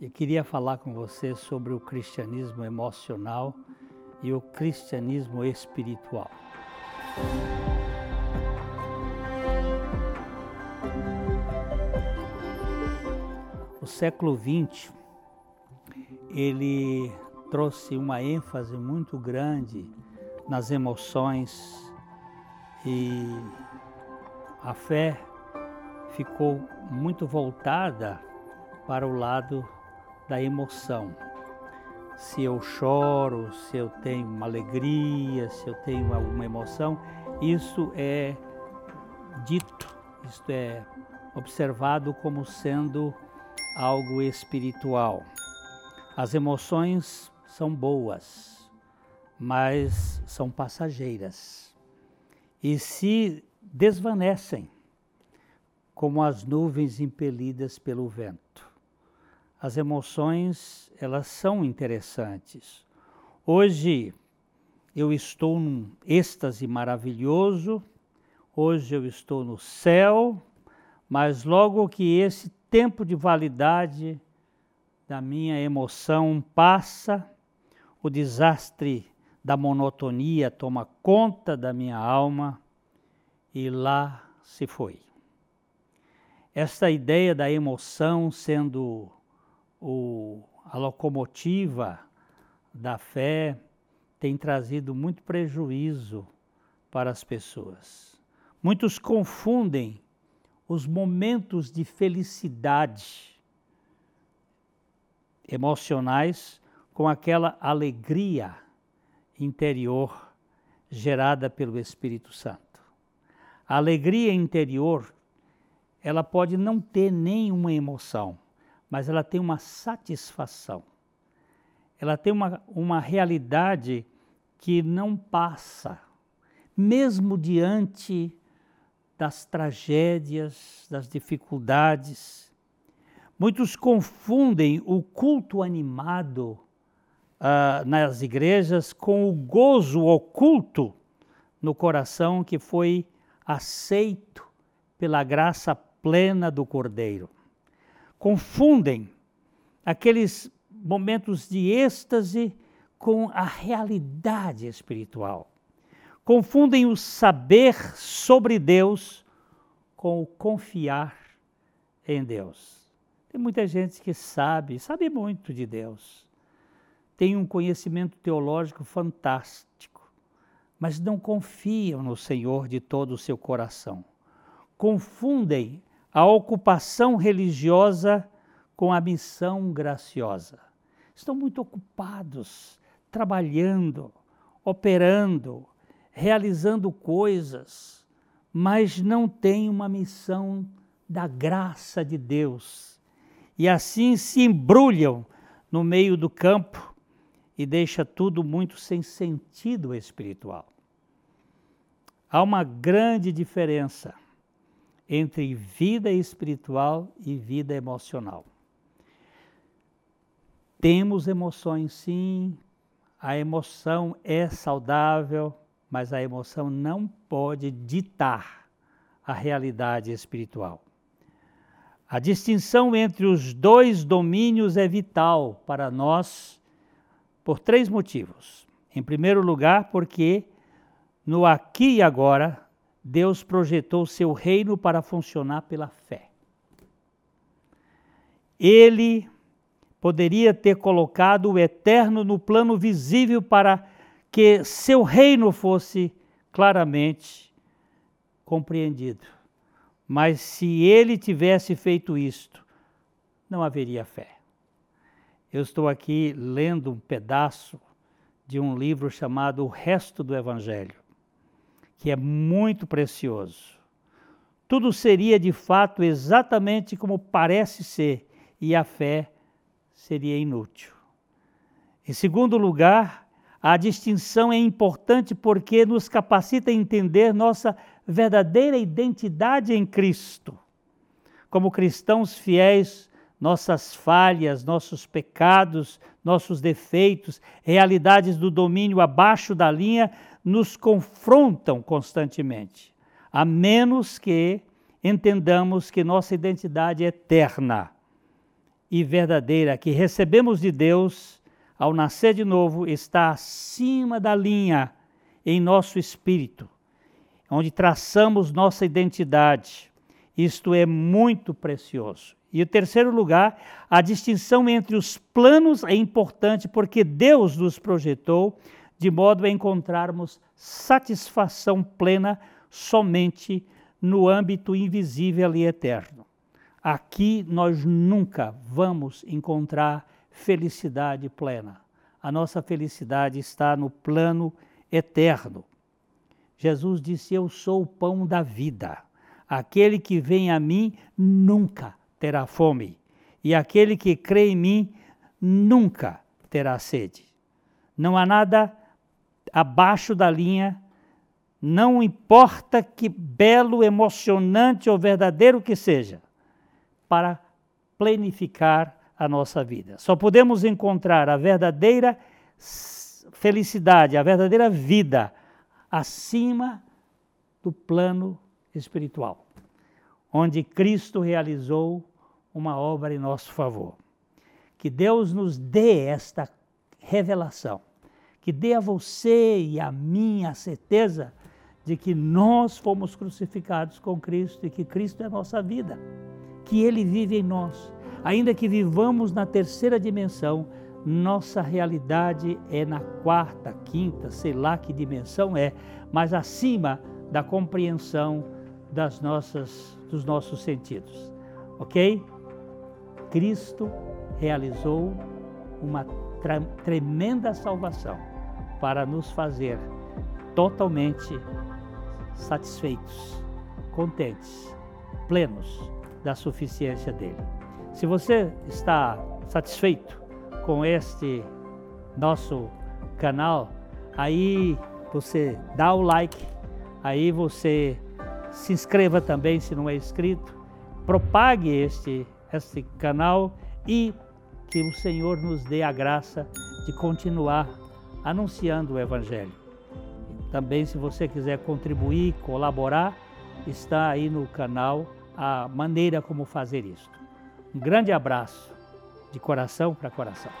Eu queria falar com você sobre o cristianismo emocional e o cristianismo espiritual. O século XX ele trouxe uma ênfase muito grande nas emoções e a fé ficou muito voltada para o lado da emoção. Se eu choro, se eu tenho uma alegria, se eu tenho alguma emoção, isso é dito, isto é observado como sendo algo espiritual. As emoções são boas, mas são passageiras e se desvanecem como as nuvens impelidas pelo vento as emoções, elas são interessantes. Hoje eu estou num êxtase maravilhoso, hoje eu estou no céu, mas logo que esse tempo de validade da minha emoção passa, o desastre da monotonia toma conta da minha alma e lá se foi. Esta ideia da emoção sendo o, a locomotiva da fé tem trazido muito prejuízo para as pessoas. Muitos confundem os momentos de felicidade emocionais com aquela alegria interior gerada pelo Espírito Santo. A alegria interior, ela pode não ter nenhuma emoção, mas ela tem uma satisfação. Ela tem uma, uma realidade que não passa, mesmo diante das tragédias, das dificuldades. Muitos confundem o culto animado uh, nas igrejas com o gozo oculto no coração que foi aceito pela graça plena do Cordeiro confundem aqueles momentos de êxtase com a realidade espiritual. Confundem o saber sobre Deus com o confiar em Deus. Tem muita gente que sabe, sabe muito de Deus, tem um conhecimento teológico fantástico, mas não confiam no Senhor de todo o seu coração. Confundem a ocupação religiosa com a missão graciosa. Estão muito ocupados, trabalhando, operando, realizando coisas, mas não têm uma missão da graça de Deus. E assim se embrulham no meio do campo e deixa tudo muito sem sentido espiritual. Há uma grande diferença entre vida espiritual e vida emocional. Temos emoções, sim, a emoção é saudável, mas a emoção não pode ditar a realidade espiritual. A distinção entre os dois domínios é vital para nós por três motivos. Em primeiro lugar, porque no aqui e agora Deus projetou seu reino para funcionar pela fé. Ele poderia ter colocado o eterno no plano visível para que seu reino fosse claramente compreendido. Mas se ele tivesse feito isto, não haveria fé. Eu estou aqui lendo um pedaço de um livro chamado O Resto do Evangelho que é muito precioso. Tudo seria de fato exatamente como parece ser, e a fé seria inútil. Em segundo lugar, a distinção é importante porque nos capacita a entender nossa verdadeira identidade em Cristo. Como cristãos fiéis, nossas falhas, nossos pecados, nossos defeitos, realidades do domínio abaixo da linha nos confrontam constantemente, a menos que entendamos que nossa identidade é eterna e verdadeira que recebemos de Deus ao nascer de novo está acima da linha em nosso espírito, onde traçamos nossa identidade. Isto é muito precioso. E o terceiro lugar, a distinção entre os planos é importante porque Deus nos projetou de modo a encontrarmos satisfação plena somente no âmbito invisível e eterno. Aqui nós nunca vamos encontrar felicidade plena. A nossa felicidade está no plano eterno. Jesus disse: Eu sou o pão da vida. Aquele que vem a mim nunca terá fome, e aquele que crê em mim nunca terá sede. Não há nada abaixo da linha, não importa que belo, emocionante ou verdadeiro que seja, para planificar a nossa vida. Só podemos encontrar a verdadeira felicidade, a verdadeira vida acima do plano espiritual, onde Cristo realizou uma obra em nosso favor. Que Deus nos dê esta revelação, que dê a você e a mim a certeza de que nós fomos crucificados com Cristo e que Cristo é a nossa vida, que Ele vive em nós. Ainda que vivamos na terceira dimensão, nossa realidade é na quarta, quinta, sei lá que dimensão é, mas acima da compreensão das nossas, dos nossos sentidos. Ok? Cristo realizou uma tremenda salvação para nos fazer totalmente satisfeitos, contentes, plenos da suficiência dele. Se você está satisfeito com este nosso canal, aí você dá o like, aí você se inscreva também se não é inscrito, propague este, este canal e que o Senhor nos dê a graça de continuar anunciando o Evangelho. Também, se você quiser contribuir, colaborar, está aí no canal a maneira como fazer isso. Um grande abraço de coração para coração.